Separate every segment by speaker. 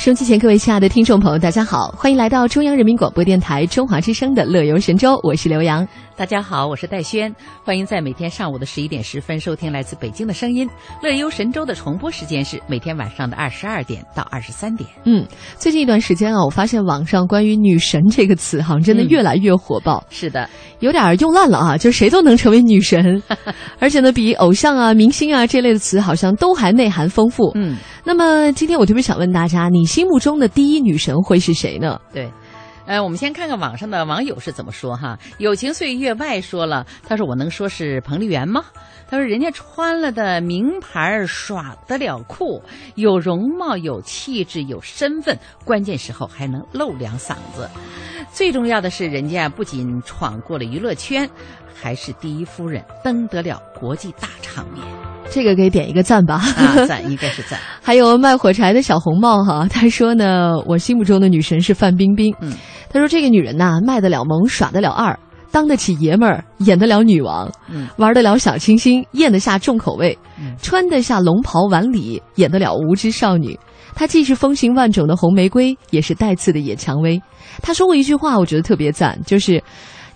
Speaker 1: 收机前，各位亲爱的听众朋友，大家好，欢迎来到中央人民广播电台中华之声的《乐游神州》，我是刘洋。
Speaker 2: 大家好，我是戴轩，欢迎在每天上午的十一点十分收听来自北京的声音。《乐游神州》的重播时间是每天晚上的二十二点到二十三点。
Speaker 1: 嗯，最近一段时间啊，我发现网上关于“女神”这个词，好像真的越来越火爆。
Speaker 2: 是的，
Speaker 1: 有点用烂了啊，就谁都能成为女神，而且呢，比偶像啊、明星啊这类的词，好像都还内涵丰富。
Speaker 2: 嗯，
Speaker 1: 那么今天我特别想问大家，你心目中的第一女神会是谁呢？
Speaker 2: 对。呃，我们先看看网上的网友是怎么说哈。友情岁月外说了，他说：“我能说是彭丽媛吗？”他说：“人家穿了的名牌耍得了酷，有容貌、有气质、有身份，关键时候还能露两嗓子。最重要的是，人家不仅闯过了娱乐圈，还是第一夫人，登得了国际大场面。
Speaker 1: 这个给点一个赞吧，
Speaker 2: 赞应该是赞。
Speaker 1: 还有卖火柴的小红帽哈，他说呢，我心目中的女神是范冰冰。
Speaker 2: 嗯。
Speaker 1: 他说：“这个女人呐，卖得了萌，耍得了二，当得起爷们儿，演得了女王，
Speaker 2: 嗯，
Speaker 1: 玩得了小清新，咽得下重口味，
Speaker 2: 嗯，
Speaker 1: 穿得下龙袍晚礼，演得了无知少女。她既是风情万种的红玫瑰，也是带刺的野蔷薇。她说过一句话，我觉得特别赞，就是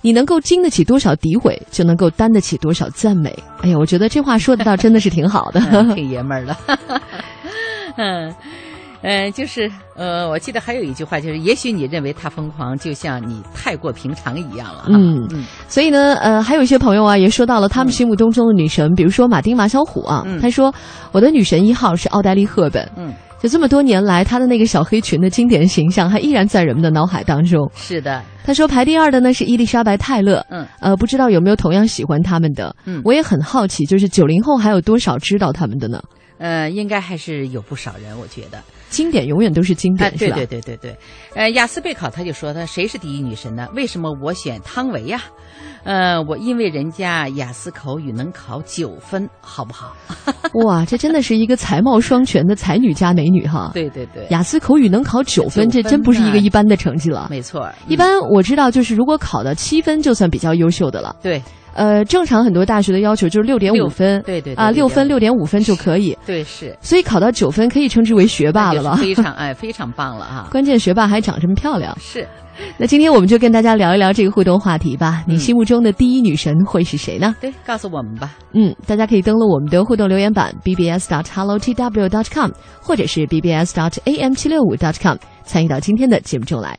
Speaker 1: 你能够经得起多少诋毁，就能够担得起多少赞美。哎呀，我觉得这话说的倒真的是挺好的，
Speaker 2: 挺爷们儿的。嗯。”嗯，就是呃，我记得还有一句话，就是也许你认为他疯狂，就像你太过平常一样了。
Speaker 1: 嗯嗯，所以呢，呃，还有一些朋友啊，也说到了他们心目当中的女神，比如说马丁马小虎啊，他说我的女神一号是奥黛丽赫本。
Speaker 2: 嗯，
Speaker 1: 就这么多年来，她的那个小黑裙的经典形象还依然在人们的脑海当中。
Speaker 2: 是的，
Speaker 1: 他说排第二的呢是伊丽莎白泰勒。
Speaker 2: 嗯，
Speaker 1: 呃，不知道有没有同样喜欢他们的？
Speaker 2: 嗯，
Speaker 1: 我也很好奇，就是九零后还有多少知道他们的呢？
Speaker 2: 呃，应该还是有不少人，我觉得。
Speaker 1: 经典永远都是经典？
Speaker 2: 对对对对对，呃，雅思备考他就说他谁是第一女神呢？为什么我选汤唯呀？呃，我因为人家雅思口语能考九分，好不好？
Speaker 1: 哇，这真的是一个才貌双全的才女加美女哈！
Speaker 2: 对对对，
Speaker 1: 雅思口语能考九分，这真不是一个一般的成绩了。
Speaker 2: 没错，
Speaker 1: 一般我知道就是如果考到七分，就算比较优秀的了。
Speaker 2: 对。
Speaker 1: 呃，正常很多大学的要求就是六点五分，
Speaker 2: 对对
Speaker 1: 啊，六分六点五分就可以，
Speaker 2: 对是，
Speaker 1: 所以考到九分可以称之为学霸了吧？
Speaker 2: 非常哎，非常棒了哈！
Speaker 1: 关键学霸还长这么漂亮，
Speaker 2: 是。
Speaker 1: 那今天我们就跟大家聊一聊这个互动话题吧。你心目中的第一女神会是谁呢？
Speaker 2: 对，告诉我们吧。
Speaker 1: 嗯，大家可以登录我们的互动留言板 bbs.dot.hello.tw.dot.com，或者是 bbs.dot.am 七六五 .dot.com，参与到今天的节目中来。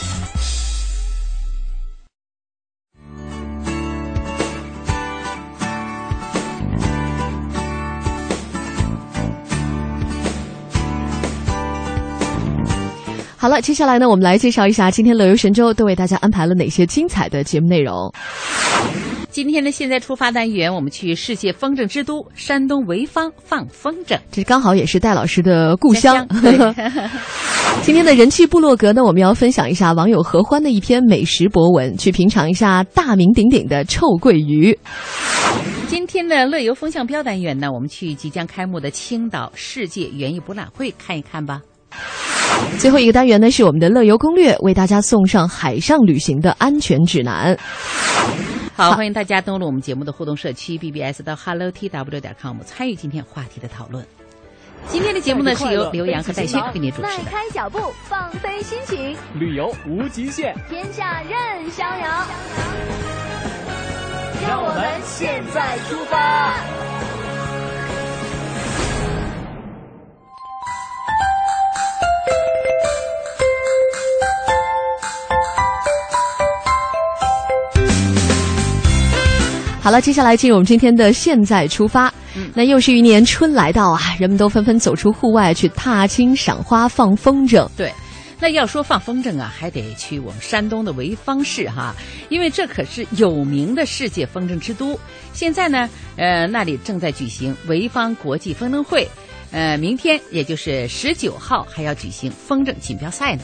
Speaker 1: 好了，接下来呢，我们来介绍一下今天乐游神州都为大家安排了哪些精彩的节目内容。
Speaker 2: 今天的现在出发单元，我们去世界风筝之都山东潍坊放风筝，
Speaker 1: 这刚好也是戴老师的故乡。
Speaker 2: 对，
Speaker 1: 今天的人气部落格呢，我们要分享一下网友合欢的一篇美食博文，去品尝一下大名鼎鼎的臭鳜鱼。
Speaker 2: 今天的乐游风向标单元呢，我们去即将开幕的青岛世界园艺博览会看一看吧。
Speaker 1: 最后一个单元呢是我们的乐游攻略，为大家送上海上旅行的安全指南。
Speaker 2: 好，欢迎大家登录我们节目的互动社区 BBS 到 Hello TW 点 com 参与今天话题的讨论。今天的节目呢是由刘洋和戴轩为您主持
Speaker 3: 迈。开脚步，放飞心情，
Speaker 4: 旅游无极限，
Speaker 3: 天下任逍遥。让我们现在出发。
Speaker 1: 好了，接下来进入我们今天的现在出发。那又是一年春来到啊，人们都纷纷走出户外去踏青、赏花、放风筝。
Speaker 2: 对，那要说放风筝啊，还得去我们山东的潍坊市哈，因为这可是有名的世界风筝之都。现在呢，呃，那里正在举行潍坊国际风筝会，呃，明天也就是十九号还要举行风筝锦标赛呢。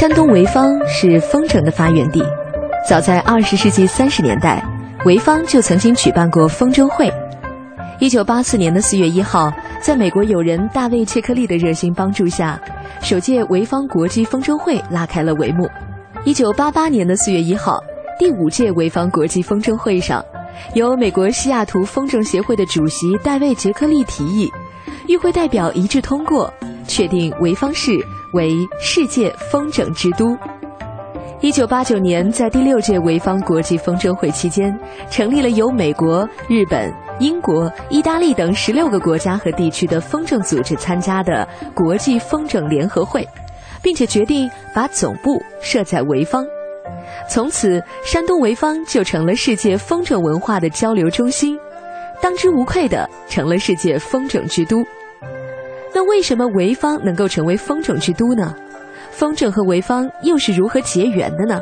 Speaker 1: 山东潍坊是风筝的发源地，早在二十世纪三十年代，潍坊就曾经举办过风筝会。一九八四年的四月一号，在美国友人大卫·切克利的热心帮助下，首届潍坊国际风筝会拉开了帷幕。一九八八年的四月一号，第五届潍坊国际风筝会上，由美国西雅图风筝协会的主席戴维·杰克利提议，与会代表一致通过，确定潍坊市为世界风筝之都。一九八九年，在第六届潍坊国际风筝会期间，成立了由美国、日本、英国、意大利等十六个国家和地区的风筝组织参加的国际风筝联合会，并且决定把总部设在潍坊。从此，山东潍坊就成了世界风筝文化的交流中心，当之无愧的成了世界风筝之都。那为什么潍坊能够成为风筝之都呢？风筝和潍坊又是如何结缘的呢？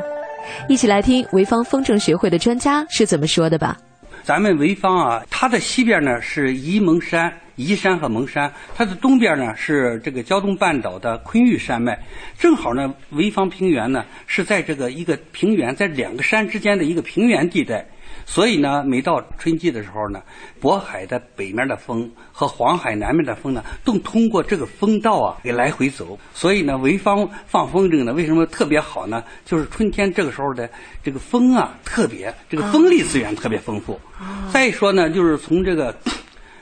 Speaker 1: 一起来听潍坊风筝学会的专家是怎么说的吧。
Speaker 5: 咱们潍坊啊，它的西边呢是沂蒙山、沂山和蒙山，它的东边呢是这个胶东半岛的昆玉山脉。正好呢，潍坊平原呢是在这个一个平原，在两个山之间的一个平原地带。所以呢，每到春季的时候呢，渤海的北面的风和黄海南面的风呢，都通过这个风道啊给来回走。所以呢，潍坊放风筝呢，为什么特别好呢？就是春天这个时候的这个风啊，特别这个风力资源特别丰富。再说呢，就是从这个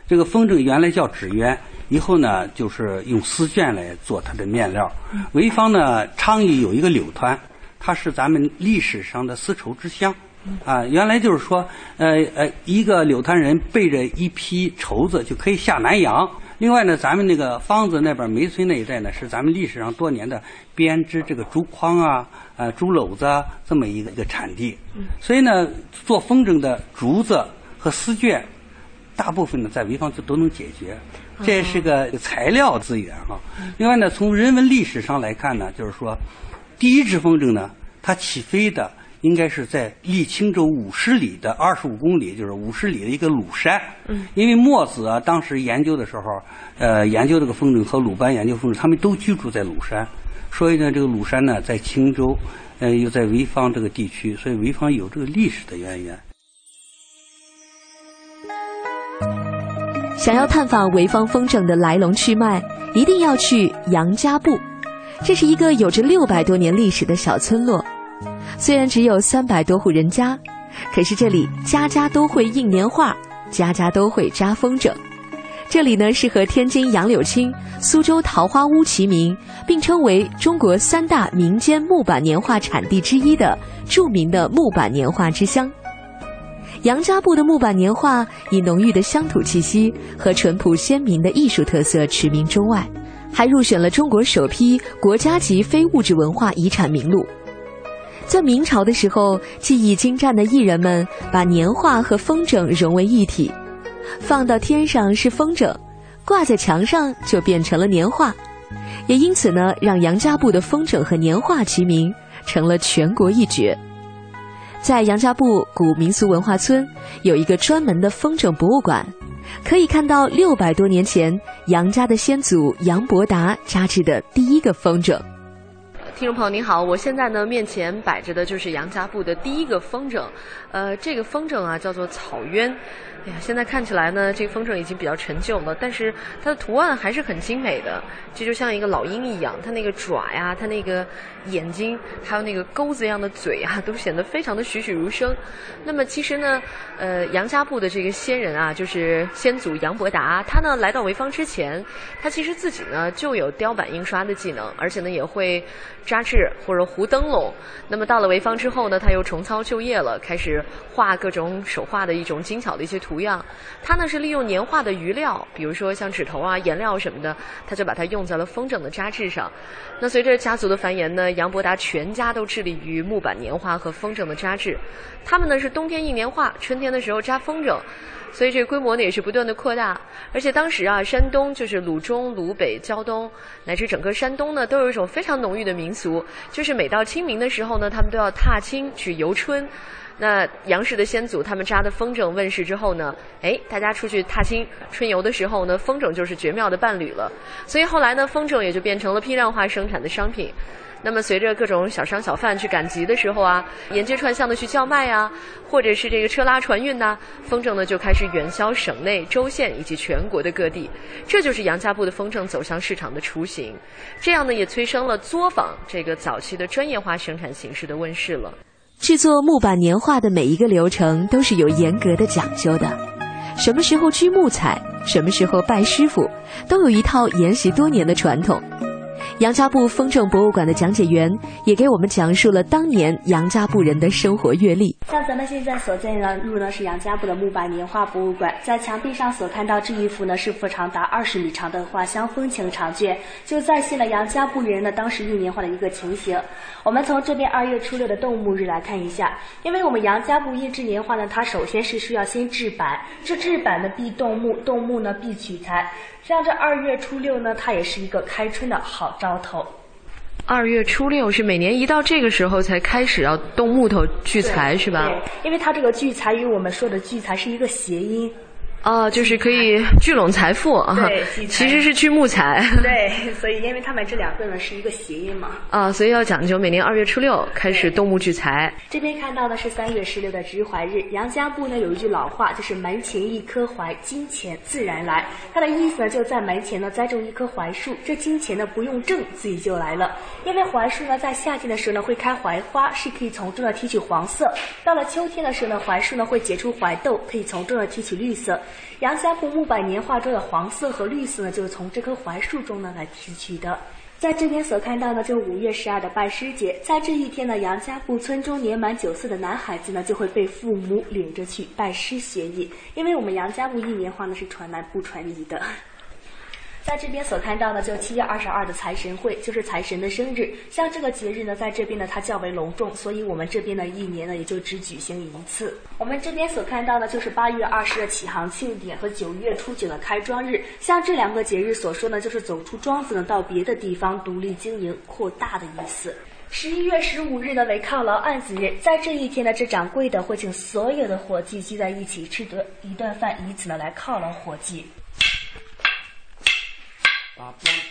Speaker 5: 这个风筝原来叫纸鸢，以后呢就是用丝绢来做它的面料。潍坊呢，昌邑有一个柳团，它是咱们历史上的丝绸之乡。啊，原来就是说，呃呃，一个柳滩人背着一批绸子就可以下南洋。另外呢，咱们那个方子那边梅村那一带呢，是咱们历史上多年的编织这个竹筐啊、呃竹篓子啊这么一个一个产地。所以呢，做风筝的竹子和丝绢，大部分呢在潍坊就都能解决，这也是个材料资源哈。另外呢，从人文历史上来看呢，就是说，第一只风筝呢，它起飞的。应该是在离青州五十里的二十五公里，就是五十里的一个鲁山。嗯，因为墨子啊，当时研究的时候，呃，研究这个风筝和鲁班研究风筝，他们都居住在鲁山，所以呢，这个鲁山呢在青州，呃，又在潍坊这个地区，所以潍坊有这个历史的渊源。
Speaker 1: 想要探访潍坊风筝的来龙去脉，一定要去杨家埠。这是一个有着六百多年历史的小村落。虽然只有三百多户人家，可是这里家家都会印年画，家家都会扎风筝。这里呢是和天津杨柳青、苏州桃花坞齐名，并称为中国三大民间木板年画产地之一的著名的木板年画之乡。杨家埠的木板年画以浓郁的乡土气息和淳朴鲜明的艺术特色驰名中外，还入选了中国首批国家级非物质文化遗产名录。在明朝的时候，技艺精湛的艺人们把年画和风筝融为一体，放到天上是风筝，挂在墙上就变成了年画，也因此呢，让杨家埠的风筝和年画齐名，成了全国一绝。在杨家埠古民俗文化村有一个专门的风筝博物馆，可以看到六百多年前杨家的先祖杨伯达扎制的第一个风筝。
Speaker 6: 听众朋友您好，我现在呢面前摆着的就是杨家埠的第一个风筝，呃，这个风筝啊叫做草鸢。哎呀，现在看起来呢，这个风筝已经比较陈旧了，但是它的图案还是很精美的。这就像一个老鹰一样，它那个爪呀，它那个眼睛，还有那个钩子一样的嘴啊，都显得非常的栩栩如生。那么其实呢，呃，杨家埠的这个先人啊，就是先祖杨伯达，他呢来到潍坊之前，他其实自己呢就有雕版印刷的技能，而且呢也会扎制或者糊灯笼。那么到了潍坊之后呢，他又重操旧业了，开始画各种手画的一种精巧的一些图。图样，他呢是利用年画的余料，比如说像纸头啊、颜料什么的，他就把它用在了风筝的扎制上。那随着家族的繁衍呢，杨伯达全家都致力于木板年画和风筝的扎制。他们呢是冬天印年画，春天的时候扎风筝，所以这个规模呢也是不断的扩大。而且当时啊，山东就是鲁中、鲁北、胶东，乃至整个山东呢，都有一种非常浓郁的民俗，就是每到清明的时候呢，他们都要踏青去游春。那杨氏的先祖他们扎的风筝问世之后呢，哎，大家出去踏青春游的时候呢，风筝就是绝妙的伴侣了。所以后来呢，风筝也就变成了批量化生产的商品。那么随着各种小商小贩去赶集的时候啊，沿街串巷的去叫卖啊，或者是这个车拉船运呐，风筝呢就开始远销省内、州县以及全国的各地。这就是杨家埠的风筝走向市场的雏形。这样呢，也催生了作坊这个早期的专业化生产形式的问世了。
Speaker 1: 制作木板年画的每一个流程都是有严格的讲究的，什么时候锯木材，什么时候拜师傅，都有一套沿袭多年的传统。杨家埠风筝博物馆的讲解员也给我们讲述了当年杨家埠人的生活阅历。
Speaker 4: 像咱们现在所见的入呢是杨家埠的木板年画博物馆，在墙壁上所看到这一幅呢是幅长达二十米长的画像风情长卷，就再现了杨家埠人呢当时印年画的一个情形。我们从这边二月初六的动木日来看一下，因为我们杨家埠印制年画呢，它首先是需要先制版，这制版呢必动木，动木呢必取材。像这二月初六呢，它也是一个开春的好兆头。
Speaker 6: 二月初六是每年一到这个时候才开始要动木头聚财，是吧？
Speaker 4: 对，因为它这个聚财与我们说的聚财是一个谐音。
Speaker 6: 哦，就是可以聚拢财富啊！
Speaker 4: 对，
Speaker 6: 其实是聚木材。
Speaker 4: 对，所以因为他们这两个呢是一个谐音嘛。
Speaker 6: 啊，所以要讲究每年二月初六开始动木聚财。
Speaker 4: 这边看到的是三月十六的植槐日。杨家埠呢有一句老话，就是门前一棵槐，金钱自然来。它的意思呢就在门前呢栽种一棵槐树，这金钱呢不用挣自己就来了。因为槐树呢在夏天的时候呢会开槐花，是可以从中呢提取黄色；到了秋天的时候呢，槐树呢会结出槐豆，可以从中呢提取绿色。杨家埠木板年画中的黄色和绿色呢，就是从这棵槐树中呢来提取的。在这边所看到的，就五月十二的拜师节，在这一天呢，杨家埠村中年满九岁的男孩子呢，就会被父母领着去拜师学艺，因为我们杨家埠一年画呢是传男不传女的。在这边所看到的，就七月二十二的财神会，就是财神的生日。像这个节日呢，在这边呢，它较为隆重，所以我们这边呢，一年呢，也就只举行一次。我们这边所看到的，就是八月二十的启航庆典和九月初九的开庄日。像这两个节日所说呢，就是走出庄子呢，到别的地方独立经营、扩大的意思。十一月十五日呢为犒劳案子日，在这一天呢，这掌柜的会请所有的伙计聚在一起吃得一顿饭，以此呢来犒劳伙计。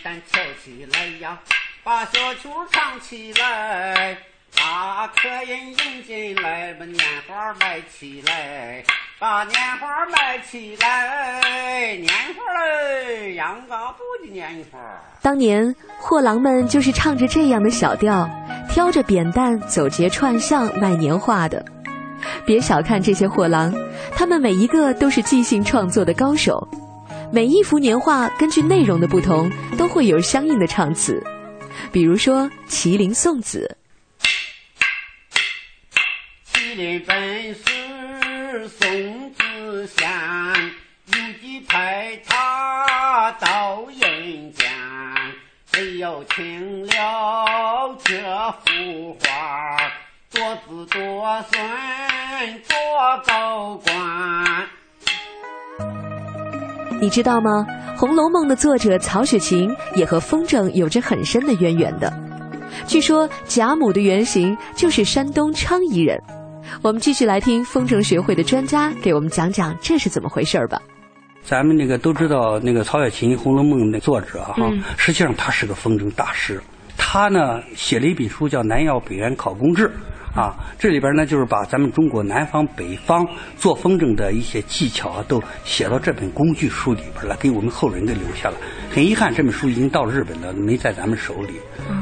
Speaker 7: 把扁担挑起来呀，把小曲唱起来，把客人迎进来，把年画卖起来，把年画卖起来，年画嘞，阳刚布的年画。
Speaker 1: 当年货郎们就是唱着这样的小调，挑着扁担走街串巷卖年画的。别小看这些货郎，他们每一个都是即兴创作的高手。每一幅年画根据内容的不同，都会有相应的唱词。比如说《麒麟送子》。
Speaker 7: 麒麟本是送子仙，有几派他到人间，谁要听了这幅画，多子多孙多高官。
Speaker 1: 你知道吗？《红楼梦》的作者曹雪芹也和风筝有着很深的渊源的。据说贾母的原型就是山东昌邑人。我们继续来听风筝学会的专家给我们讲讲这是怎么回事吧。
Speaker 5: 咱们那个都知道，那个曹雪芹《红楼梦》的作者哈，实际上他是个风筝大师。他呢写了一本书叫《南药北原考工志》。啊，这里边呢就是把咱们中国南方、北方做风筝的一些技巧啊，都写到这本工具书里边了，给我们后人给留下了。很遗憾，这本书已经到日本了，没在咱们手里。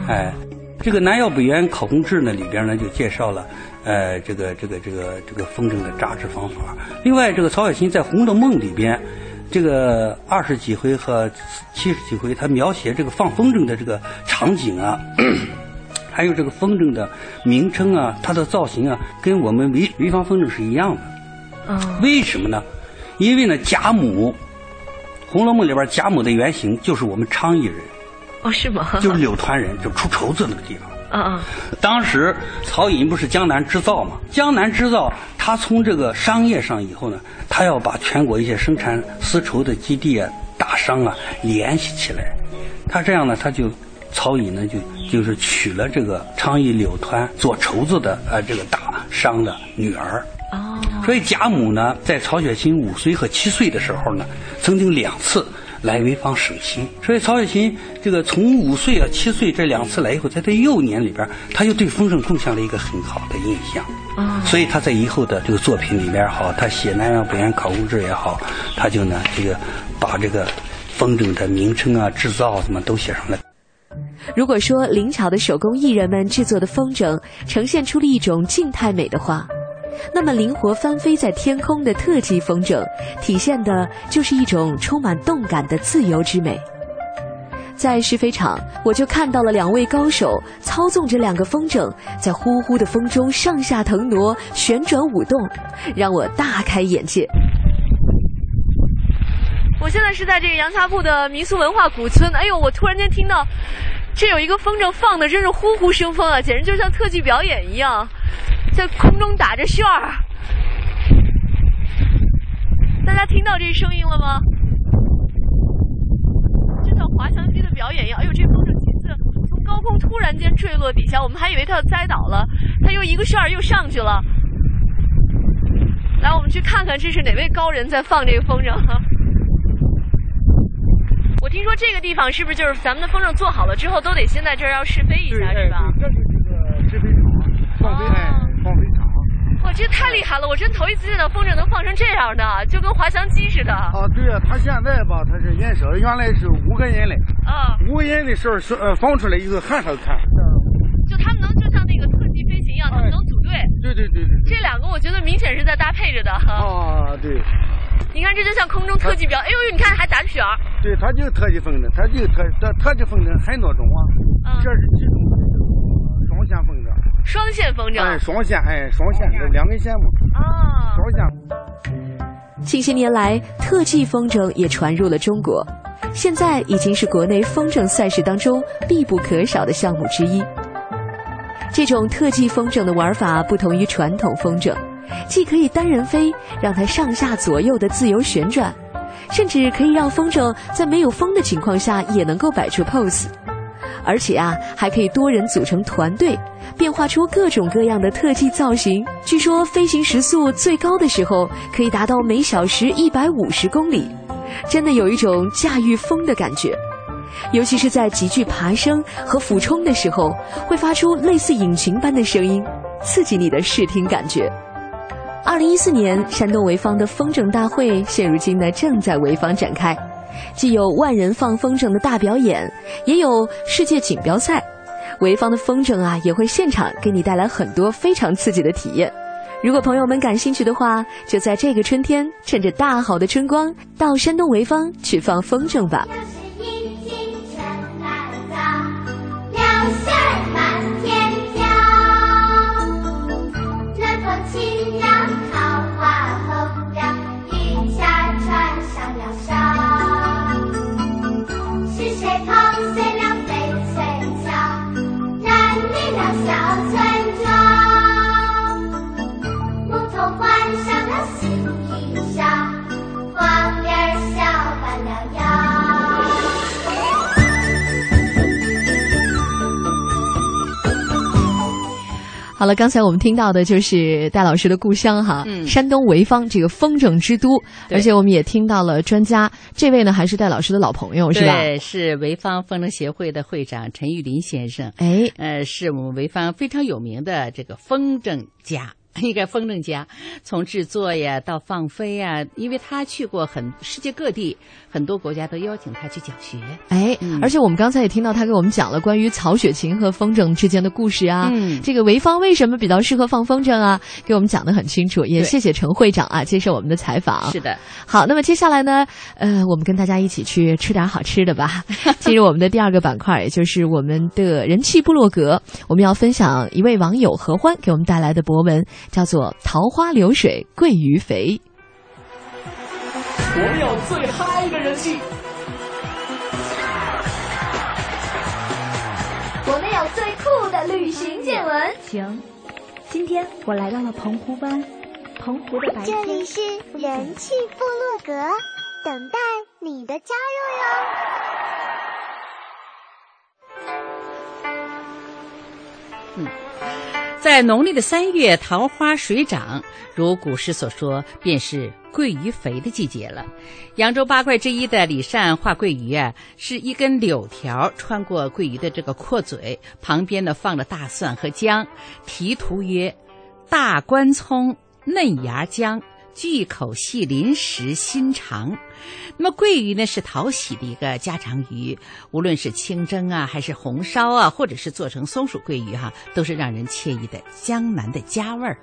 Speaker 5: 哎，这个《南药北原考工志》呢里边呢就介绍了，呃，这个这个这个这个风筝的扎制方法。另外，这个曹雪芹在《红楼梦》里边，这个二十几回和七十几回，他描写这个放风筝的这个场景啊。还有这个风筝的名称啊，它的造型啊，跟我们潍潍坊风筝是一样的。
Speaker 1: 嗯，
Speaker 5: 为什么呢？因为呢，贾母，《红楼梦》里边贾母的原型就是我们昌邑人。
Speaker 1: 哦，是吗？
Speaker 5: 就是柳团人，就出绸子那个地方。
Speaker 1: 嗯嗯。
Speaker 5: 当时曹寅不是江南织造嘛？江南织造，他从这个商业上以后呢，他要把全国一些生产丝绸的基地啊、大商啊联系起来。他这样呢，他就。曹寅呢，就就是娶了这个昌邑柳团做绸子的呃这个大商的女儿。
Speaker 1: 哦。
Speaker 5: 所以贾母呢，在曹雪芹五岁和七岁的时候呢，曾经两次来潍坊省亲。所以曹雪芹这个从五岁啊七岁这两次来以后，在他幼年里边，他就对风筝贡献了一个很好的印象。
Speaker 1: 啊。
Speaker 5: 所以他在以后的这个作品里边好，他写《南阳北原考古志》也好，他就呢这个把这个风筝的名称啊、制造什么都写上来。
Speaker 1: 如果说灵巧的手工艺人们制作的风筝呈现出了一种静态美的话，那么灵活翻飞在天空的特技风筝，体现的就是一种充满动感的自由之美。在试飞场，我就看到了两位高手操纵着两个风筝，在呼呼的风中上下腾挪、旋转舞动，让我大开眼界。我现在是在这个杨家埠的民俗文化古村，哎呦，我突然间听到。这有一个风筝放的真是呼呼生风啊，简直就像特技表演一样，在空中打着旋儿。大家听到这声音了吗？就像滑翔机的表演一样。哎呦，这风筝几次从高空突然间坠落底下，我们还以为它要栽倒了，它又一个旋儿又上去了。来，我们去看看这是哪位高人在放这个风筝。我听说这个地方是不是就是咱们的风筝做好了之后都得先在这儿要试飞一下，是吧？
Speaker 8: 这是这个试飞场，放飞哎，放飞场。
Speaker 1: 哇，这太厉害了！我真头一次见到风筝能放成这样的，就跟滑翔机似的。啊，
Speaker 8: 对啊，它现在吧，它是颜色，原来是五个人嘞。
Speaker 1: 啊。
Speaker 8: 五个人的时候是呃放出来以后很好看。
Speaker 1: 就他们能就像那个特技飞行一样，他们能组队。
Speaker 8: 对对对对。
Speaker 1: 这两个我觉得明显是在搭配着的。
Speaker 8: 啊，对。
Speaker 1: 你看，这就像空中特技表，哎呦呦，你看还打着旋儿。
Speaker 8: 对，它就是特技风筝，它就特特特技风筝很多种啊。嗯。这是其中的双线风筝。
Speaker 1: 双线风筝。
Speaker 8: 哎，双线，哎，双线，这两根线嘛。
Speaker 1: 啊。
Speaker 8: 双线。
Speaker 1: 近些年来，特技风筝也传入了中国，现在已经是国内风筝赛事当中必不可少的项目之一。这种特技风筝的玩法不同于传统风筝。既可以单人飞，让它上下左右的自由旋转，甚至可以让风筝在没有风的情况下也能够摆出 pose，而且啊，还可以多人组成团队，变化出各种各样的特技造型。据说飞行时速最高的时候可以达到每小时一百五十公里，真的有一种驾驭风的感觉。尤其是在急剧爬升和俯冲的时候，会发出类似引擎般的声音，刺激你的视听感觉。二零一四年，山东潍坊的风筝大会现如今呢正在潍坊展开，既有万人放风筝的大表演，也有世界锦标赛。潍坊的风筝啊，也会现场给你带来很多非常刺激的体验。如果朋友们感兴趣的话，就在这个春天，趁着大好的春光，到山东潍坊去放风筝吧。小花儿笑弯了腰好了刚才我们听到的就是戴老师的故乡哈山东潍坊这个风筝之都而且我们也听到了专家这位呢还是戴老师的老朋友是吧？
Speaker 2: 是潍坊风筝协会的会长陈玉林先生。
Speaker 1: 哎。
Speaker 2: 呃是我们潍坊非常有名的这个风筝家。应该风筝家，从制作呀到放飞呀，因为他去过很世界各地，很多国家都邀请他去讲学。
Speaker 1: 哎，
Speaker 2: 嗯
Speaker 1: 而且我们刚才也听到他给我们讲了关于曹雪芹和风筝之间的故事啊。
Speaker 2: 嗯
Speaker 1: 这个潍坊为什么比较适合放风筝啊？给我们讲的很清楚，也谢谢陈会长啊接受我们的采访。
Speaker 2: 是的，
Speaker 1: 好，那么接下来呢，呃，我们跟大家一起去吃点好吃的吧。进入我们的第二个板块，也就是我们的人气部落格，我们要分享一位网友何欢给我们带来的博文，叫做《桃花流水鳜鱼肥》。
Speaker 9: 我们有最嗨的人气，
Speaker 10: 我们有最酷的旅行见闻。
Speaker 11: 行，今天我来到了澎湖湾，澎湖的白
Speaker 12: 这。里是人气部落格，等待你的加入哟。
Speaker 2: 在农历的三月，桃花水涨，如古诗所说，便是鳜鱼肥的季节了。扬州八怪之一的李善画鳜鱼啊，是一根柳条穿过鳜鱼的这个阔嘴，旁边呢放着大蒜和姜，题图曰：“大关葱嫩芽姜。”巨口细鳞食心肠，那么桂鱼呢是讨喜的一个家常鱼，无论是清蒸啊，还是红烧啊，或者是做成松鼠桂鱼哈、都是让人惬意的江南的家味儿。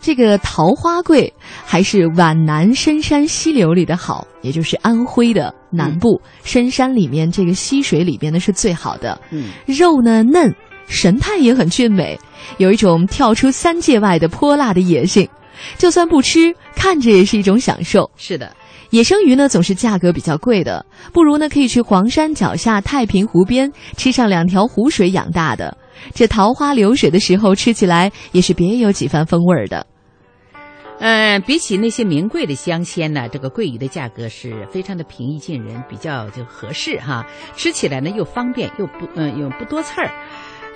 Speaker 1: 这个桃花桂还是皖南深山溪流里的好，也就是安徽的南部、深山里面这个溪水里边呢是最好的。
Speaker 2: 嗯，
Speaker 1: 肉呢嫩，神态也很俊美，有一种跳出三界外的泼辣的野性。就算不吃，看着也是一种享受。
Speaker 2: 是的，
Speaker 1: 野生鱼呢总是价格比较贵的，不如呢可以去黄山脚下太平湖边吃上两条湖水养大的，这桃花流水的时候吃起来也是别有几番风味儿的。
Speaker 2: 嗯，比起那些名贵的香鲜呢，这个鳜鱼的价格是非常的平易近人，比较就合适哈。吃起来呢又方便又不嗯又不多刺儿。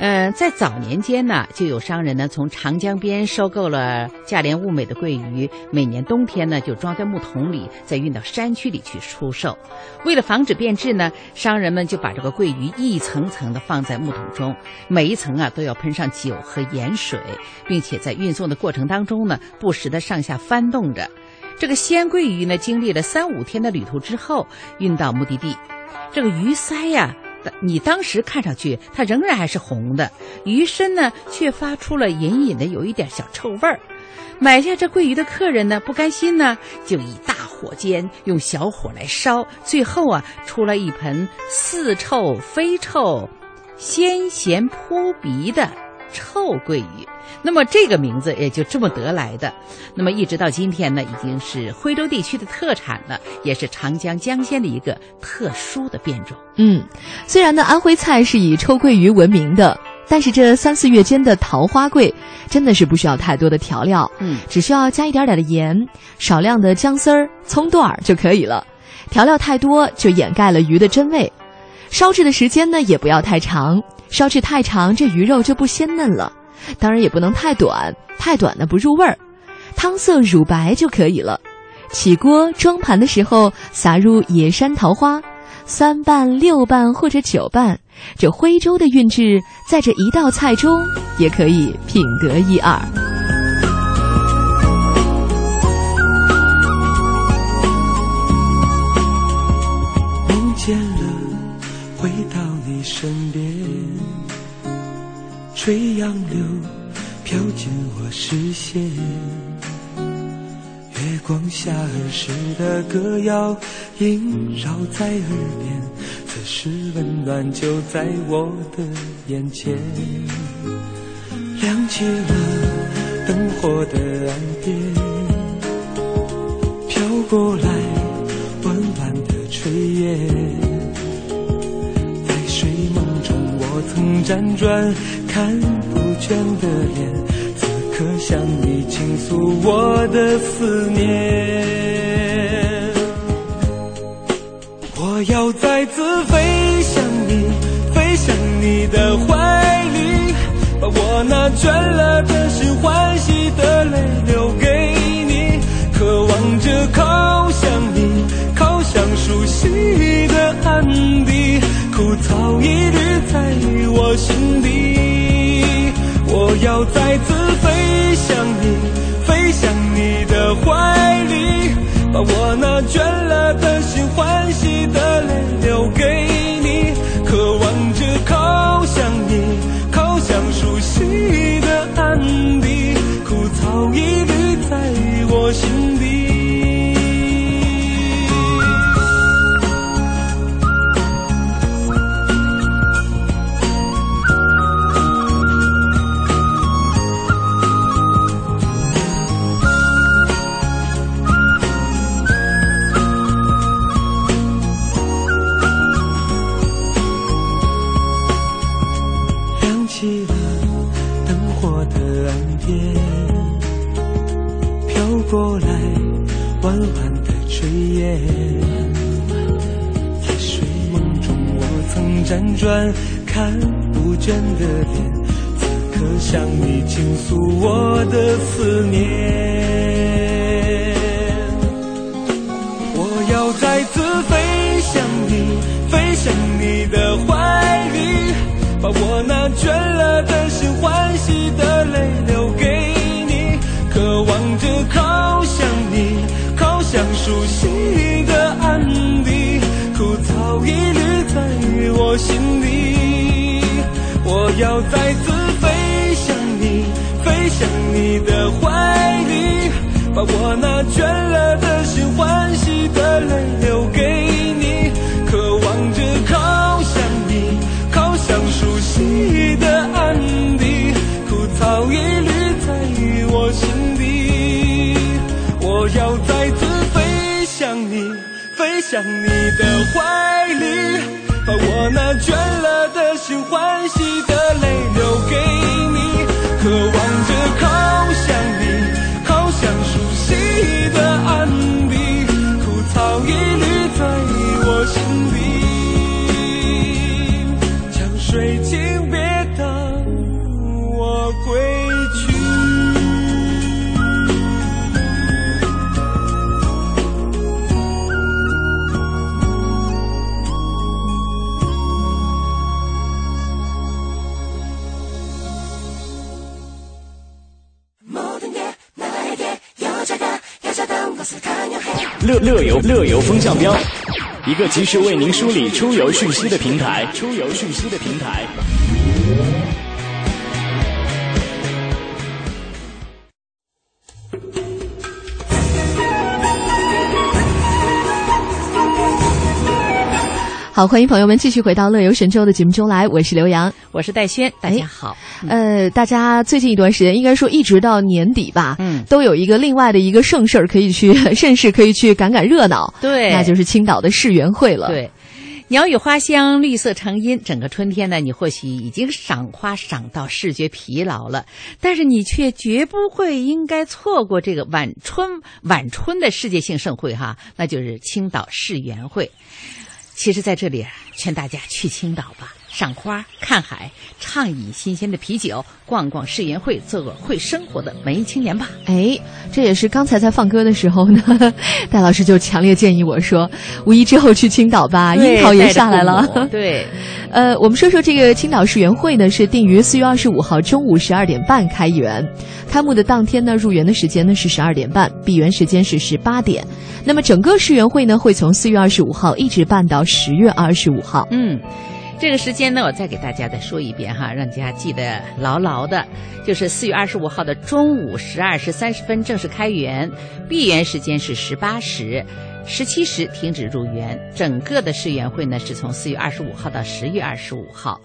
Speaker 2: 嗯，在早年间呢，就有商人呢从长江边收购了价廉物美的鳜鱼，每年冬天呢就装在木桶里，再运到山区里去出售。为了防止变质呢，商人们就把这个鳜鱼一层层的放在木桶中，每一层啊都要喷上酒和盐水，并且在运送的过程当中呢，不时的上下翻动着。这个鲜鳜鱼呢，经历了三五天的旅途之后，运到目的地，这个鱼鳃呀。你当时看上去，它仍然还是红的，鱼身呢却发出了隐隐的有一点小臭味儿。买下这桂鱼的客人呢，不甘心呢，就以大火煎，用小火来烧，最后啊，出了一盆似臭非臭、鲜咸扑鼻的臭鳜鱼。那么这个名字也就这么得来的。那么一直到今天呢，已经是徽州地区的特产了，也是长江江鲜的一个特殊的变种。
Speaker 1: 嗯，虽然呢安徽菜是以臭鳜鱼闻名的，但是这三四月间的桃花桂真的是不需要太多的调料，
Speaker 2: 嗯，
Speaker 1: 只需要加一点点的盐，少量的姜丝儿、葱段儿就可以了。调料太多就掩盖了鱼的真味。烧制的时间呢也不要太长，烧制太长这鱼肉就不鲜嫩了。当然也不能太短，太短的不入味儿。汤色乳白就可以了。起锅装盘的时候，撒入野山桃花，三瓣、六瓣或者九瓣，这徽州的韵致在这一道菜中也可以品得一二。
Speaker 13: 吹杨柳。飘进我视线，月光下儿时的歌谣萦绕在耳边，此时温暖就在我的眼前。亮起了灯火的岸边，飘过来温暖的炊烟，在睡梦中我曾辗转看不倦的脸。此刻向你倾诉我的思念，我要再次飞向你，飞向你的怀里，把我那倦了的心、欢喜的泪留给你，渴望着靠向你，靠向熟悉的安迪，枯草一缕在我心底，要再次飞向你，飞向你的怀里，把我那倦了的心、欢喜的泪留给你，渴望着靠向你，靠向熟悉的安迪，枯草一缕在我心转看不倦的脸，此刻向你倾诉我的思念。我要再次飞向你，飞向你的怀里。把我那倦了的心、欢喜的泪留给你，渴望着靠向你，靠向熟悉心里。我要再次飞向你，飞向你的怀里，把我那倦了的心、欢喜的泪留给你，渴望着靠向你。靠向熟悉的安迪，枯草一缕在我心底。我要再次飞向你，飞向你的怀里，我那倦了的心、欢喜
Speaker 9: 风向标，一个及时为您梳理出游讯息的平台。出游讯息的平台。
Speaker 1: 好，欢迎朋友们继续回到乐游神州的节目中来，我是刘洋，
Speaker 2: 我是戴轩，大家好。
Speaker 1: 呃，大家最近一段时间，应该说一直到年底吧，
Speaker 2: 嗯，
Speaker 1: 都有一个另外的一个盛事儿可以去，盛世可以去赶赶热闹，
Speaker 2: 对，
Speaker 1: 那就是青岛的世园会了，
Speaker 2: 对。鸟语花香，绿色成荫。整个春天呢，你或许已经赏花赏到视觉疲劳了，但是你却绝不会应该错过这个晚春晚春的世界性盛会哈，那就是青岛世园会。其实，在这里劝大家去青岛吧，赏花、看海，畅饮新鲜的啤酒，逛逛世园会，做个会生活的文艺青年吧。
Speaker 1: 哎，这也是刚才在放歌的时候呢，戴老师就强烈建议我说，五一之后去青岛吧，樱桃也下来了。
Speaker 2: 对，
Speaker 1: 呃，我们说说这个青岛世园会呢，是定于四月二十五号中午十二点半开园，开幕的当天呢，入园的时间呢是十二点半，闭园时间是十八点。那么整个世园会呢，会从四月二十五号一直办到十月二十五号。
Speaker 2: 嗯。这个时间呢，我再给大家再说一遍哈，让大家记得牢牢的，就是四月二十五号的中午十二时三十分正式开园，闭园时间是十八时。十七时停止入园，整个的世园会呢是从四月二十五号到十月二十五号。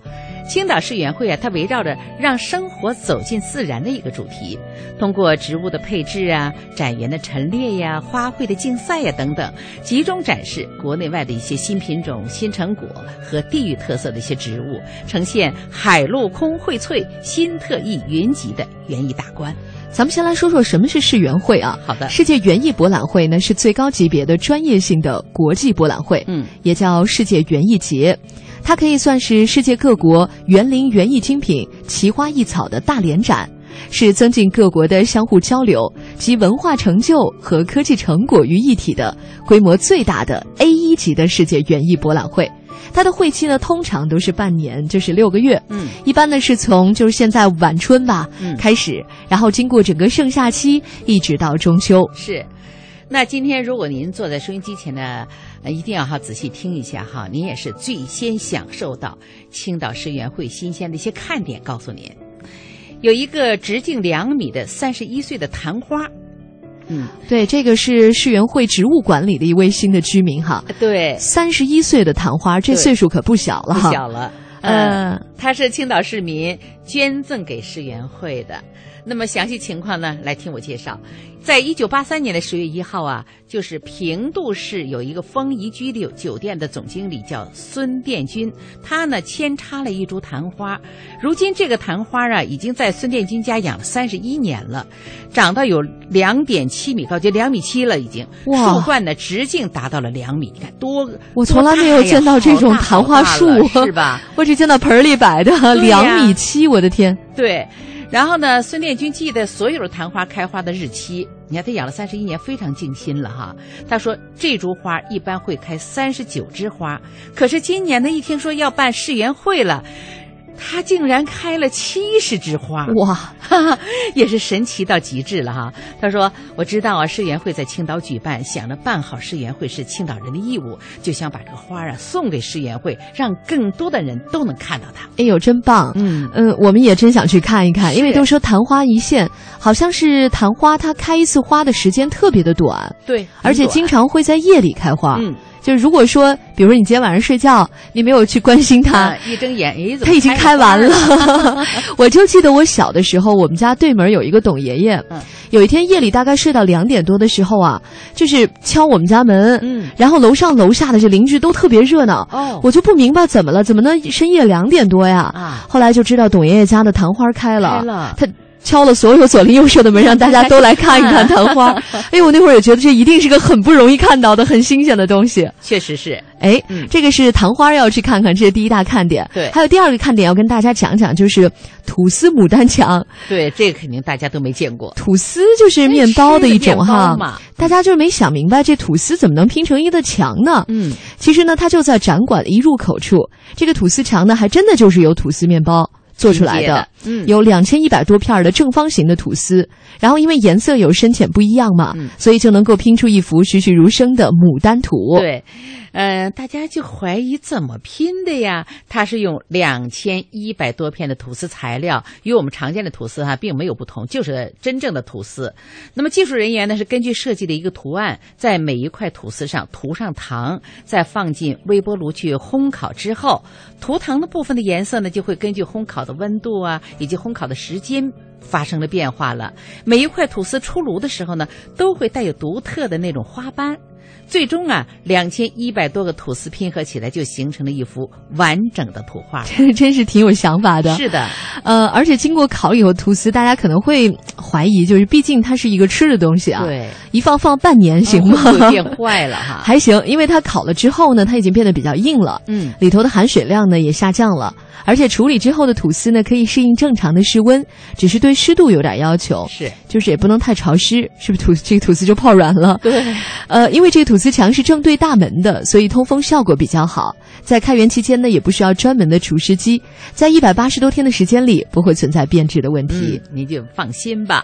Speaker 2: 青岛世园会啊，它围绕着让生活走进自然的一个主题，通过植物的配置啊、展园的陈列呀、花卉的竞赛呀等等，集中展示国内外的一些新品种、新成果和地域特色的一些植物，呈现海陆空荟萃、新特异云集的园艺大观。
Speaker 1: 咱们先来说说什么是世园会啊？
Speaker 2: 好的，
Speaker 1: 世界园艺博览会呢是最高级别的专业性的国际博览会，
Speaker 2: 嗯，
Speaker 1: 也叫世界园艺节。它可以算是世界各国园林园艺精品、奇花异草的大联展，是增进各国的相互交流及文化成就和科技成果于一体的规模最大的 A 一级的世界园艺博览会。它的会期呢，通常都是半年，就是六个月。
Speaker 2: 嗯，
Speaker 1: 一般呢是从就是现在晚春吧、
Speaker 2: 嗯
Speaker 1: 开始，然后经过整个盛夏期，一直到中秋。
Speaker 2: 是。那今天如果您坐在收音机前呢，呃，一定要哈仔细听一下哈，您也是最先享受到青岛世园会新鲜的一些看点。告诉您，有一个直径两米的三十一岁的昙花，嗯，
Speaker 1: 对，这个是世园会植物馆里的一位新的居民哈，
Speaker 2: 对，
Speaker 1: 三十一岁的昙花，这岁数可不小了
Speaker 2: 不
Speaker 1: 哈。
Speaker 2: 小了。
Speaker 1: 嗯
Speaker 2: 呃，他是青岛市民捐赠给世园会的。那么详细情况呢，来听我介绍。在一九八三年的十月一号啊，就是平度市有一个丰宜居酒酒店的总经理叫孙殿军，他呢扦插了一株昙花。如今这个昙花啊，已经在孙殿军家养了三十一年了，长到有两点七米高，就两米七了已经。
Speaker 1: 哇
Speaker 2: 树冠呢直径达到了两米，你看多
Speaker 1: 我从来没有见到这种昙花树
Speaker 2: 是吧？
Speaker 1: 我只见到盆儿里摆的两米七，我的天！
Speaker 2: 对，然后呢，孙殿军记得所有的昙花开花的日期。你看他养了三十一年，非常静心了哈。他说这株花一般会开三十九枝花，可是今年呢，一听说要办世园会了。他竟然开了七十枝花，
Speaker 1: 哇，
Speaker 2: 哈哈，也是神奇到极致了哈。他说：“我知道啊，世园会在青岛举办，想着办好世园会是青岛人的义务，就想把这个花啊送给世园会，让更多的人都能看到它。
Speaker 1: 哎呦，真棒！
Speaker 2: 嗯
Speaker 1: 嗯，我们也真想去看一看，因为都说昙花一现，好像是昙花它开一次花的时间特别的短，
Speaker 2: 对，
Speaker 1: 而且经常会在夜里开花。
Speaker 2: 嗯，
Speaker 1: 就是如果说，比如说你今天晚上睡觉，你没有去关心他，
Speaker 2: 啊，一睁眼，哎，怎么
Speaker 1: 它已经开完
Speaker 2: 了
Speaker 1: 了。我就记得我小的时候，我们家对门有一个董爷爷，
Speaker 2: 嗯
Speaker 1: 有一天夜里大概睡到两点多的时候啊，就是敲我们家门，
Speaker 2: 嗯
Speaker 1: 然后楼上楼下的这邻居都特别热闹，
Speaker 2: 哦
Speaker 1: 我就不明白怎么了，怎么能深夜两点多呀？
Speaker 2: 啊
Speaker 1: 后来就知道董爷爷家的昙花开了，
Speaker 2: 开了
Speaker 1: 他。敲了所有左邻右舍的门，让大家都来看一看昙花。哎，我那会儿也觉得这一定是个很不容易看到的、很新鲜的东西。
Speaker 2: 确实是，
Speaker 1: 哎，
Speaker 2: 嗯
Speaker 1: 这个是昙花要去看看，这是第一大看点。
Speaker 2: 对
Speaker 1: 还有第二个看点要跟大家讲讲，就是吐司牡丹墙。
Speaker 2: 对，这个肯定大家都没见过。
Speaker 1: 吐司就是面包的一种哈，大家就是没想明白这吐司怎么能拼成一个墙呢？
Speaker 2: 嗯，
Speaker 1: 其实呢，它就在展馆的一入口处，这个吐司墙呢，还真的就是由吐司面包。做出来的，
Speaker 2: 嗯。
Speaker 1: 有两千一百多片儿的正方形的吐司，然后因为颜色有深浅不一样嘛，
Speaker 2: 嗯。
Speaker 1: 所以就能够拼出一幅栩栩如生的牡丹图。
Speaker 2: 对，呃，大家就怀疑怎么拼的呀？它是用两千一百多片的吐司材料，与我们常见的吐司哈、并没有不同，就是真正的吐司。那么技术人员呢是根据设计的一个图案，在每一块吐司上涂上糖，再放进微波炉去烘烤之后，涂糖的部分的颜色呢就会根据烘烤的温度啊以及烘烤的时间。发生了变化了，每一块吐司出炉的时候呢，都会带有独特的那种花斑。最终啊，两千一百多个吐司拼合起来，就形成了一幅完整的图画。
Speaker 1: 真是挺有想法的。
Speaker 2: 是的，
Speaker 1: 呃，而且经过烤以后，吐司大家可能会怀疑，就是毕竟它是一个吃的东西啊，
Speaker 2: 对，
Speaker 1: 一放放半年行吗？
Speaker 2: 会不会变坏了哈？
Speaker 1: 还行，因为它烤了之后呢，它已经变得比较硬了，
Speaker 2: 嗯，
Speaker 1: 里头的含水量呢也下降了，而且处理之后的吐司呢可以适应正常的室温，只是对湿度有点要求，
Speaker 2: 是，
Speaker 1: 就是也不能太潮湿，是不是吐 这个吐司就泡软了？
Speaker 2: 对，
Speaker 1: 呃，因为这个吐司墙是正对大门的，所以通风效果比较好。在开园期间呢，也不需要专门的除湿机，在一百八十多天的时间里，不会存在变质的问题。
Speaker 2: 嗯，您就放心吧。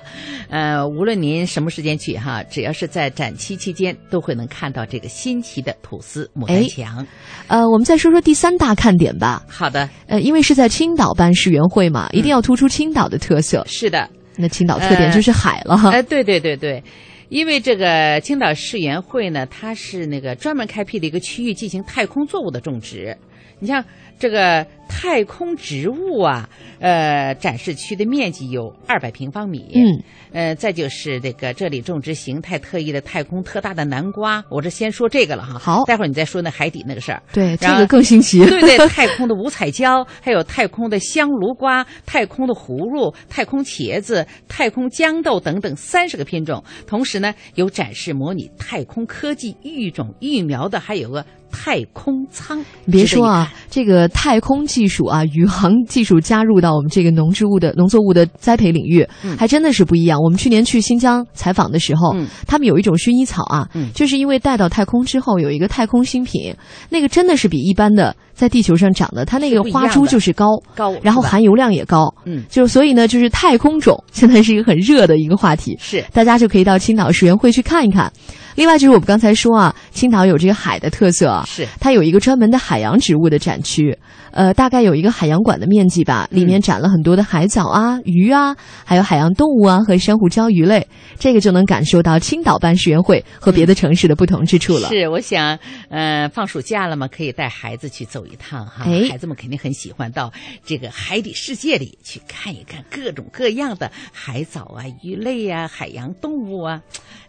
Speaker 2: 呃，无论您什么时间去哈，只要是在展期期间，都会能看到这个新奇的吐司牡丹墙。
Speaker 1: 呃，我们再说说第三大看点吧。
Speaker 2: 好的，
Speaker 1: 呃，因为是在青岛办世园会嘛，一定要突出青岛的特色。
Speaker 2: 是的，
Speaker 1: 那青岛特点就是海了哈。
Speaker 2: 呃，对对对对。因为这个青岛世园会呢，它是那个专门开辟的一个区域进行太空作物的种植。你像这个太空植物啊，呃，展示区的面积有二百平方米。
Speaker 1: 嗯，
Speaker 2: 呃，再就是这个这里种植形态特异的太空特大的南瓜。我这先说这个了哈。
Speaker 1: 好，
Speaker 2: 待会儿你再说那海底那个事儿。
Speaker 1: 对，这个更新奇。
Speaker 2: 对对，太空的五彩椒，还有太空的香炉瓜、太空的葫芦、太空茄子、太空豇豆等等三十个品种。同时呢，有展示模拟太空科技育种育苗的，还有个太空舱。
Speaker 1: 你别说啊，这个太空技术啊，宇航技术加入到我们这个农植物的农作物的栽培领域，
Speaker 2: 嗯。
Speaker 1: 还真的是不一样。我们去年去新疆采访的时候，
Speaker 2: 嗯。
Speaker 1: 他们有一种薰衣草啊，
Speaker 2: 嗯。
Speaker 1: 就是因为带到太空之后有一个太空新品，那个真的是比一般的在地球上长的，它那个花株就是高，
Speaker 2: 高
Speaker 1: 然后含油量也高，
Speaker 2: 嗯。
Speaker 1: 就所以呢，就是太空种现在是一个很热的一个话题，
Speaker 2: 是。
Speaker 1: 大家就可以到青岛世园会去看一看。另外就是我们刚才说啊，青岛有这个海的特色啊，
Speaker 2: 是
Speaker 1: 它有一个专门的海洋植物的展区，呃，大概有一个海洋馆的面积吧，里面展了很多的海藻啊、鱼啊，还有海洋动物啊和珊瑚礁鱼类，这个就能感受到青岛办世园会和别的城市的不同之处了。
Speaker 2: 是，我想，呃，放暑假了嘛，可以带孩子去走一趟哈。
Speaker 1: 哎
Speaker 2: 孩子们肯定很喜欢到这个海底世界里去看一看各种各样的海藻啊、鱼类呀、海洋动物啊。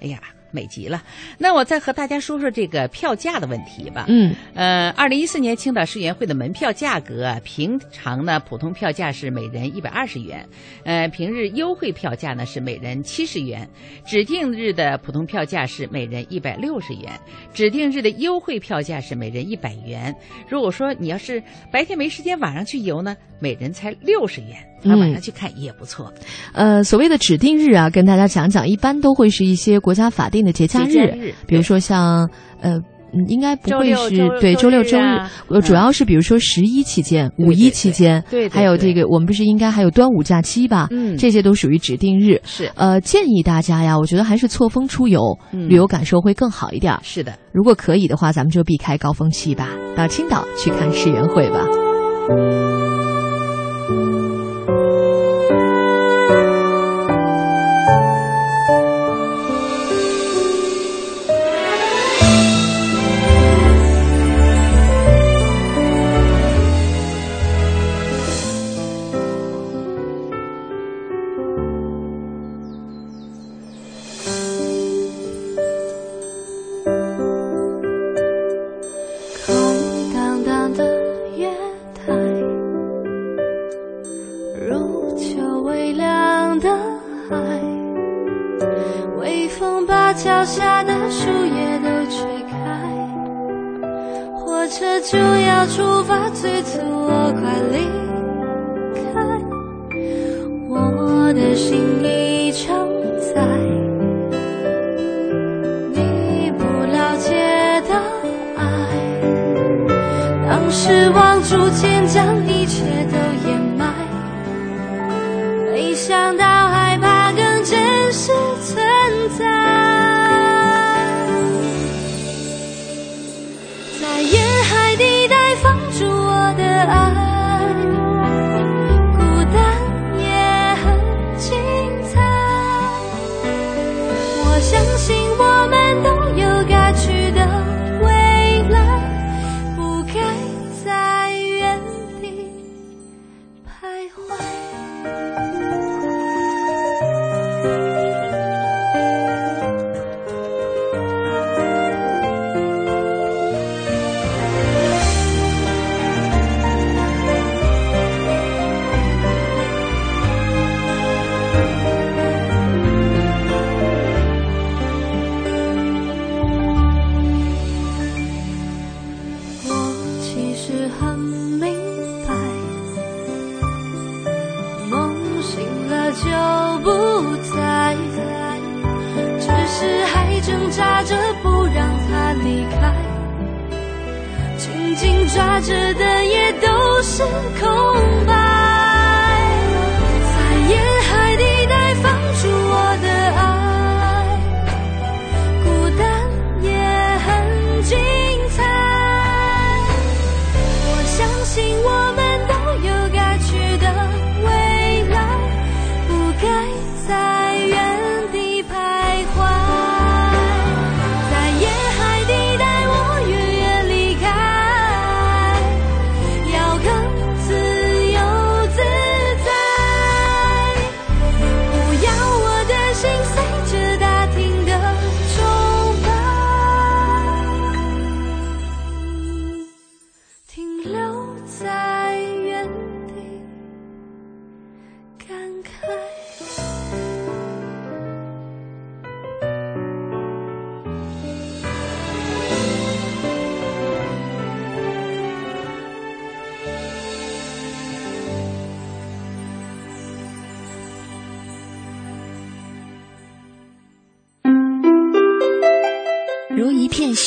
Speaker 2: 哎呀，美极了。那我再和大家说说这个票价的问题吧。
Speaker 1: 嗯，
Speaker 2: 呃，二零一四年青岛世园会的门票价格啊，平常呢普通票价是每人一百二十元，呃，平日优惠票价呢是每人七十元，指定日的普通票价是每人一百六十元，指定日的优惠票价是每人一百元。如果说你要是白天没时间，晚上去游呢，每人才六十元，那晚上去看也不错。
Speaker 1: 呃，所谓的指定日啊，跟大家讲讲，一般都会是一些国家法定的节假
Speaker 2: 日
Speaker 1: 比如说像呃。嗯，应该不会是
Speaker 2: 周
Speaker 1: 对
Speaker 2: 周
Speaker 1: 六周日主要是比如说十一期间、
Speaker 2: 对
Speaker 1: 五一期间，还有这个我们不是应该还有端午假期吧？
Speaker 2: 嗯
Speaker 1: 这些都属于指定日。
Speaker 2: 是
Speaker 1: 呃，建议大家呀，我觉得还是错峰出游，
Speaker 2: 嗯
Speaker 1: 旅游感受会更好一点。
Speaker 2: 是的，
Speaker 1: 如果可以的话，咱们就避开高峰期吧，到青岛去看世园会吧。
Speaker 14: 空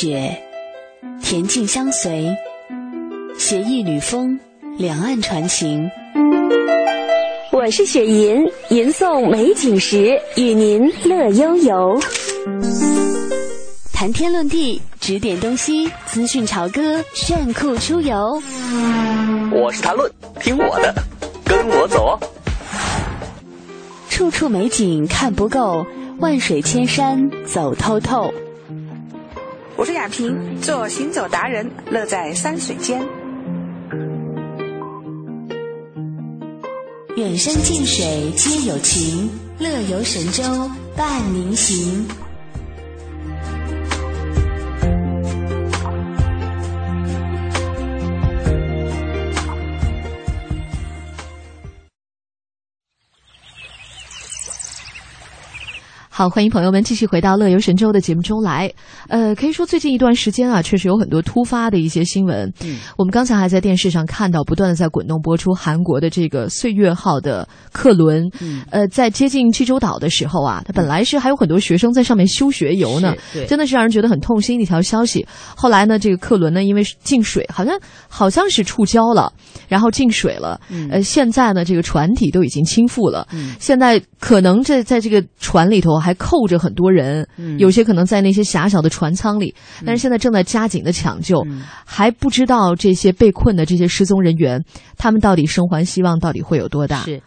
Speaker 15: 雪，恬静相随，携一缕风，两岸传情。
Speaker 3: 我是雪吟，吟诵美景时，与您乐悠悠。
Speaker 15: 谈天论地，指点东西，资讯潮歌，炫酷出游。
Speaker 16: 我是谈论，听我的，跟我走哦。
Speaker 15: 处处美景看不够，万水千山走透透。
Speaker 17: 我是雅萍，做行走达人，乐在山水间。
Speaker 15: 远山近水皆有情，乐游神州伴您行。
Speaker 1: 好，欢迎朋友们继续回到《乐游神州》的节目中来。呃，可以说最近一段时间啊，确实有很多突发的一些新闻。嗯，我们刚才还在电视上看到，不断的在滚动播出韩国的这个“岁月号”的客轮。嗯，呃，在接近济州岛的时候啊，它本来是还有很多学生在上面休学游呢，真的是让人觉得很痛心的一条消息。后来呢，这个客轮呢，因为进水，好像好像是触礁了，然后进水了。嗯，呃，现在呢，这个船体都已经倾覆了。嗯，现在可能这在这个船里头。还扣着很多人，有些可能在那些狭小的船舱里，但是现在正在加紧的抢救，还不知道这些被困的这些失踪人员，他们到底生还希望到底会有多大？
Speaker 2: 是。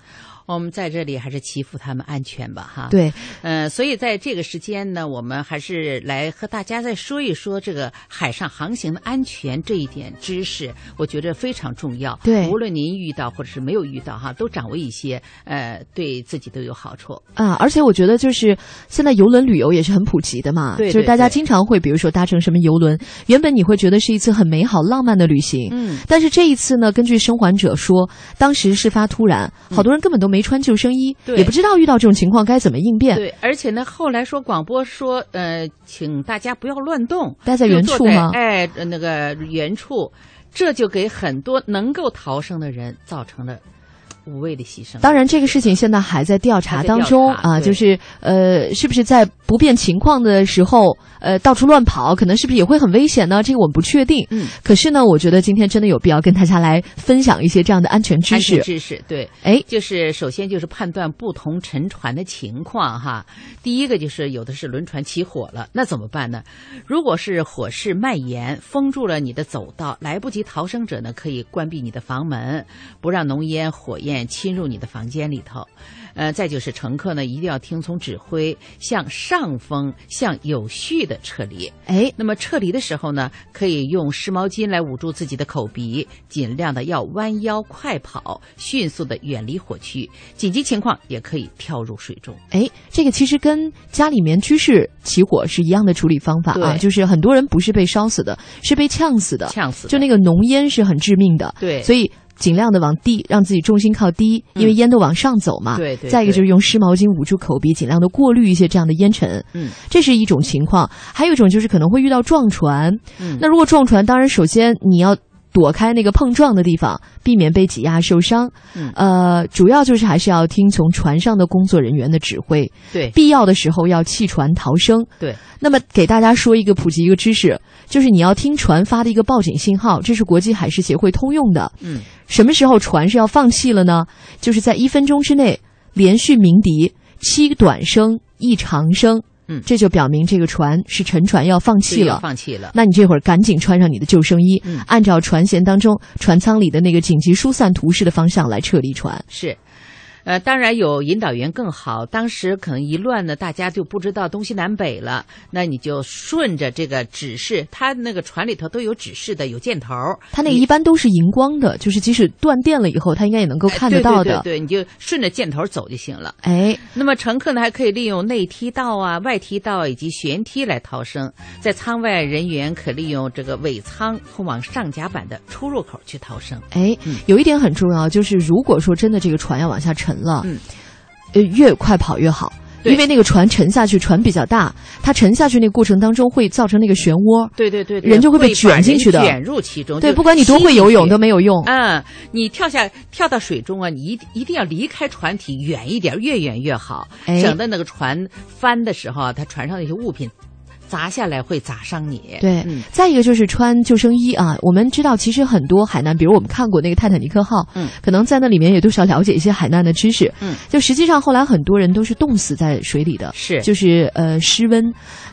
Speaker 2: 我们在这里还是祈福他们安全吧，哈。
Speaker 1: 对，
Speaker 2: 呃，所以在这个时间呢，我们还是来和大家再说一说这个海上航行的安全这一点知识，我觉得非常重要。
Speaker 1: 对，
Speaker 2: 无论您遇到或者是没有遇到，哈，都掌握一些，呃，对自己都有好处
Speaker 1: 啊。而且我觉得就是现在游轮旅游也是很普及的嘛，
Speaker 2: 对，
Speaker 1: 就是大家经常会比如说搭乘什么游轮，原本你会觉得是一次很美好浪漫的旅行，
Speaker 2: 嗯，
Speaker 1: 但是这一次呢，根据生还者说，当时事发突然，好多人根本都没。没穿救生衣，也不知道遇到这种情况该怎么应变。
Speaker 2: 对，而且呢，后来说广播说，呃，请大家不要乱动，
Speaker 1: 待在原处吗？
Speaker 2: 哎，那个原处，这就给很多能够逃生的人造成了。无谓的牺牲。
Speaker 1: 当然，这个事情现在还在调查当中啊，就是呃，是不是在不变情况的时候，呃，到处乱跑，可能是不是也会很危险呢？这个我们不确定。
Speaker 2: 嗯。
Speaker 1: 可是呢，我觉得今天真的有必要跟大家来分享一些这样的安全知识。
Speaker 2: 安全知识，对。
Speaker 1: 哎，
Speaker 2: 就是首先就是判断不同沉船的情况哈。第一个就是有的是轮船起火了，那怎么办呢？如果是火势蔓延，封住了你的走道，来不及逃生者呢，可以关闭你的房门，不让浓烟、火焰。侵入你的房间里头，呃，再就是乘客呢，一定要听从指挥，向上风向有序的撤离。
Speaker 1: 哎，
Speaker 2: 那么撤离的时候呢，可以用湿毛巾来捂住自己的口鼻，尽量的要弯腰快跑，迅速的远离火区。紧急情况也可以跳入水中。
Speaker 1: 哎，这个其实跟家里面居室起火是一样的处理方法啊，就是很多人不是被烧死的，是被呛死的。
Speaker 2: 呛死，
Speaker 1: 就那个浓烟是很致命的。
Speaker 2: 对，
Speaker 1: 所以。尽量的往低，让自己重心靠低，因为烟都往上走嘛。
Speaker 2: 对对。
Speaker 1: 再一个就是用湿毛巾捂住口鼻，尽量的过滤一些这样的烟尘。
Speaker 2: 嗯，
Speaker 1: 这是一种情况。还有一种就是可能会遇到撞船。
Speaker 2: 嗯。
Speaker 1: 那如果撞船，当然首先你要躲开那个碰撞的地方，避免被挤压受伤。
Speaker 2: 嗯。
Speaker 1: 呃，主要就是还是要听从船上的工作人员的指挥。
Speaker 2: 对。
Speaker 1: 必要的时候要弃船逃生。
Speaker 2: 对。
Speaker 1: 那么给大家说一个普及一个知识，就是你要听船发的一个报警信号，这是国际海事协会通用的。
Speaker 2: 嗯。
Speaker 1: 什么时候船是要放弃了呢？就是在一分钟之内连续鸣笛七短声一长声，
Speaker 2: 嗯，
Speaker 1: 这就表明这个船是沉船要放弃了。
Speaker 2: 放弃了。
Speaker 1: 那你这会儿赶紧穿上你的救生衣，
Speaker 2: 嗯，
Speaker 1: 按照船舷当中船舱里的那个紧急疏散图示的方向来撤离船。
Speaker 2: 是。呃，当然有引导员更好。当时可能一乱呢，大家就不知道东西南北了。那你就顺着这个指示，它那个船里头都有指示的，有箭头。
Speaker 1: 它那一般都是荧光的，就是即使断电了以后，它应该也能够看得到
Speaker 2: 的。对对对，你就顺着箭头走就行了。
Speaker 1: 哎，
Speaker 2: 那么乘客呢，还可以利用内梯道啊、外梯道以及舷梯来逃生。在舱外人员可利用这个尾舱通往上甲板的出入口去逃生。
Speaker 1: 哎，有一点很重要，就是如果说真的这个船要往下沉。了，
Speaker 2: 嗯，
Speaker 1: 呃，越快跑越好，因为那个船沉下去，船比较大，它沉下去那个过程当中会造成那个漩涡，
Speaker 2: 对对对，
Speaker 1: 人就
Speaker 2: 会
Speaker 1: 被卷进去的，
Speaker 2: 卷入其中。
Speaker 1: 对，不管你多会游泳都没有用。
Speaker 2: 嗯，你跳下跳到水中啊，你一一定要离开船体远一点，越远越好，省得那个船翻的时候啊，它船上那些物品。砸下来会砸伤你。
Speaker 1: 对，
Speaker 2: 嗯，
Speaker 1: 再一个就是穿救生衣啊。我们知道，其实很多海难，比如我们看过那个泰坦尼克号，
Speaker 2: 嗯，
Speaker 1: 可能在那里面也多少了解一些海难的知识。
Speaker 2: 嗯，
Speaker 1: 就实际上后来很多人都是冻死在水里的，
Speaker 2: 是
Speaker 1: 就是呃失温。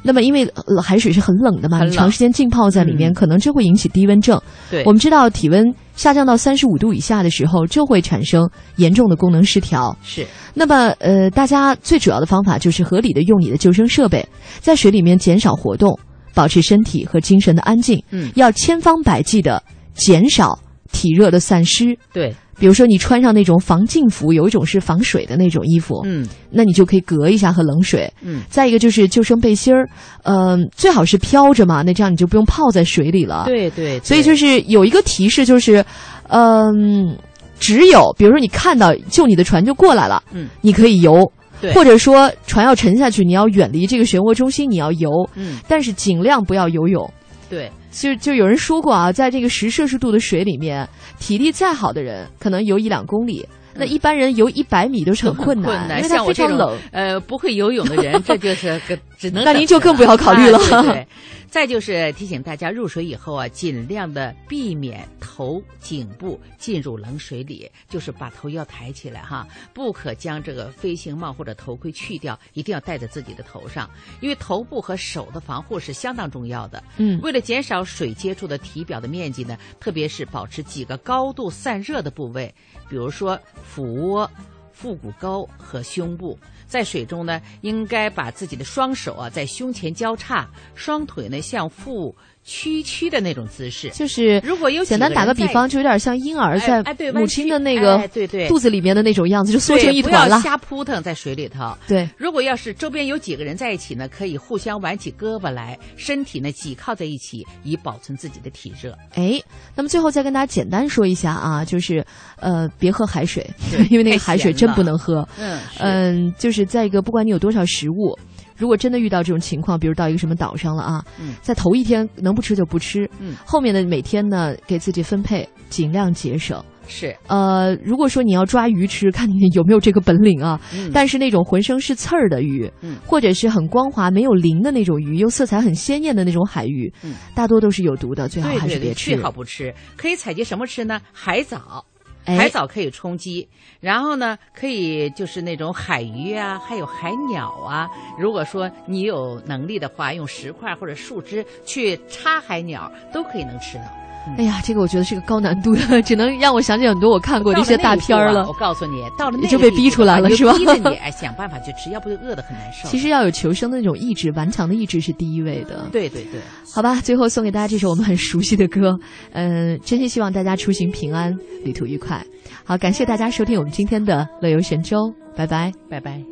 Speaker 1: 那么因为、呃海水是很冷的嘛，你长时间浸泡在里面，
Speaker 2: 嗯
Speaker 1: 可能这会引起低温症。
Speaker 2: 对
Speaker 1: 我们知道体温下降到三十五度以下的时候，就会产生严重的功能失调。
Speaker 2: 是。
Speaker 1: 那么，呃，大家最主要的方法就是合理的用你的救生设备，在水里面减少活动，保持身体和精神的安静。
Speaker 2: 嗯
Speaker 1: 要千方百计的减少体热的散失。
Speaker 2: 对，
Speaker 1: 比如说你穿上那种防浸服，有一种是防水的那种衣服，
Speaker 2: 嗯，
Speaker 1: 那你就可以隔一下和冷水。
Speaker 2: 嗯。
Speaker 1: 再一个就是救生背心儿，嗯、最好是飘着嘛，那这样你就不用泡在水里了。
Speaker 2: 对对，
Speaker 1: 所以就是有一个提示，就是，嗯，只有比如说你看到救你的船就过来了，
Speaker 2: 嗯，
Speaker 1: 你可以游，
Speaker 2: 对。
Speaker 1: 或者说船要沉下去，你要远离这个漩涡中心，你要游，
Speaker 2: 嗯，
Speaker 1: 但是尽量不要游泳。
Speaker 2: 对，
Speaker 1: 就就有人说过啊，在这个十摄氏度的水里面，体力再好的人可能游一两公里，那一般人游一百米都是很困难，
Speaker 2: 困难，
Speaker 1: 因为它
Speaker 2: 像我这种
Speaker 1: 非常冷。
Speaker 2: 呃不会游泳的人，这就是个只能
Speaker 1: 那您就更不要考虑了。
Speaker 2: 啊对对再就是提醒大家，入水以后啊，尽量的避免头颈部进入冷水里，就是把头要抬起来哈，不可将这个飞行帽或者头盔去掉，一定要戴在自己的头上，因为头部和手的防护是相当重要的。
Speaker 1: 嗯
Speaker 2: 为了减少水接触的体表的面积呢，特别是保持几个高度散热的部位，比如说腹窝、腹股沟和胸部。在水中呢，应该把自己的双手啊在胸前交叉，双腿呢向腹屈曲的那种姿势。
Speaker 1: 就是
Speaker 2: 如果有
Speaker 1: 简单打个比方，就有点像婴儿在母亲的那个肚子里面的那种样子，就缩成一团了
Speaker 2: 不要。瞎扑腾在水里头。
Speaker 1: 对，
Speaker 2: 如果要是周边有几个人在一起呢，可以互相挽起胳膊来，身体呢挤靠在一起，以保存自己的体热。
Speaker 1: 哎，那么最后再跟大家简单说一下啊，就是呃，别喝海水
Speaker 2: 对，
Speaker 1: 因为那个海水真不能喝。
Speaker 2: 嗯
Speaker 1: 嗯，就是再一个，不管你有多少食物，如果真的遇到这种情况，比如到一个什么岛上了啊，
Speaker 2: 嗯
Speaker 1: 在头一天能不吃就不吃，
Speaker 2: 嗯
Speaker 1: 后面的每天呢给自己分配，尽量节省。
Speaker 2: 是，
Speaker 1: 呃，如果说你要抓鱼吃，看你有没有这个本领啊。
Speaker 2: 嗯
Speaker 1: 但是那种浑身是刺儿的鱼，
Speaker 2: 嗯
Speaker 1: 或者是很光滑没有鳞的那种鱼，又色彩很鲜艳的那种海鱼，
Speaker 2: 嗯
Speaker 1: 大多都是有毒的，最好还是别吃。
Speaker 2: 最好不吃。可以采集什么吃呢？海藻。海藻可以充饥，然后呢，可以就是那种海鱼啊，还有海鸟啊。如果说你有能力的话，用石块或者树枝去插海鸟，都可以能吃到。
Speaker 1: 哎呀，这个我觉得是个高难度的，只能让我想起很多我看过的一些大片儿了
Speaker 2: 我。告诉你，到了那
Speaker 1: 你就被逼出来了
Speaker 2: 是吧？逼着你哎想办法去吃，要不就饿得很难受。
Speaker 1: 其实要有求生的那种意志，顽强的意志是第一位的。
Speaker 2: 对对对，
Speaker 1: 好吧，最后送给大家这首我们很熟悉的歌，嗯、真心希望大家出行平安，旅途愉快。好，感谢大家收听我们今天的乐游神州，拜拜，
Speaker 2: 拜拜。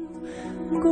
Speaker 13: 故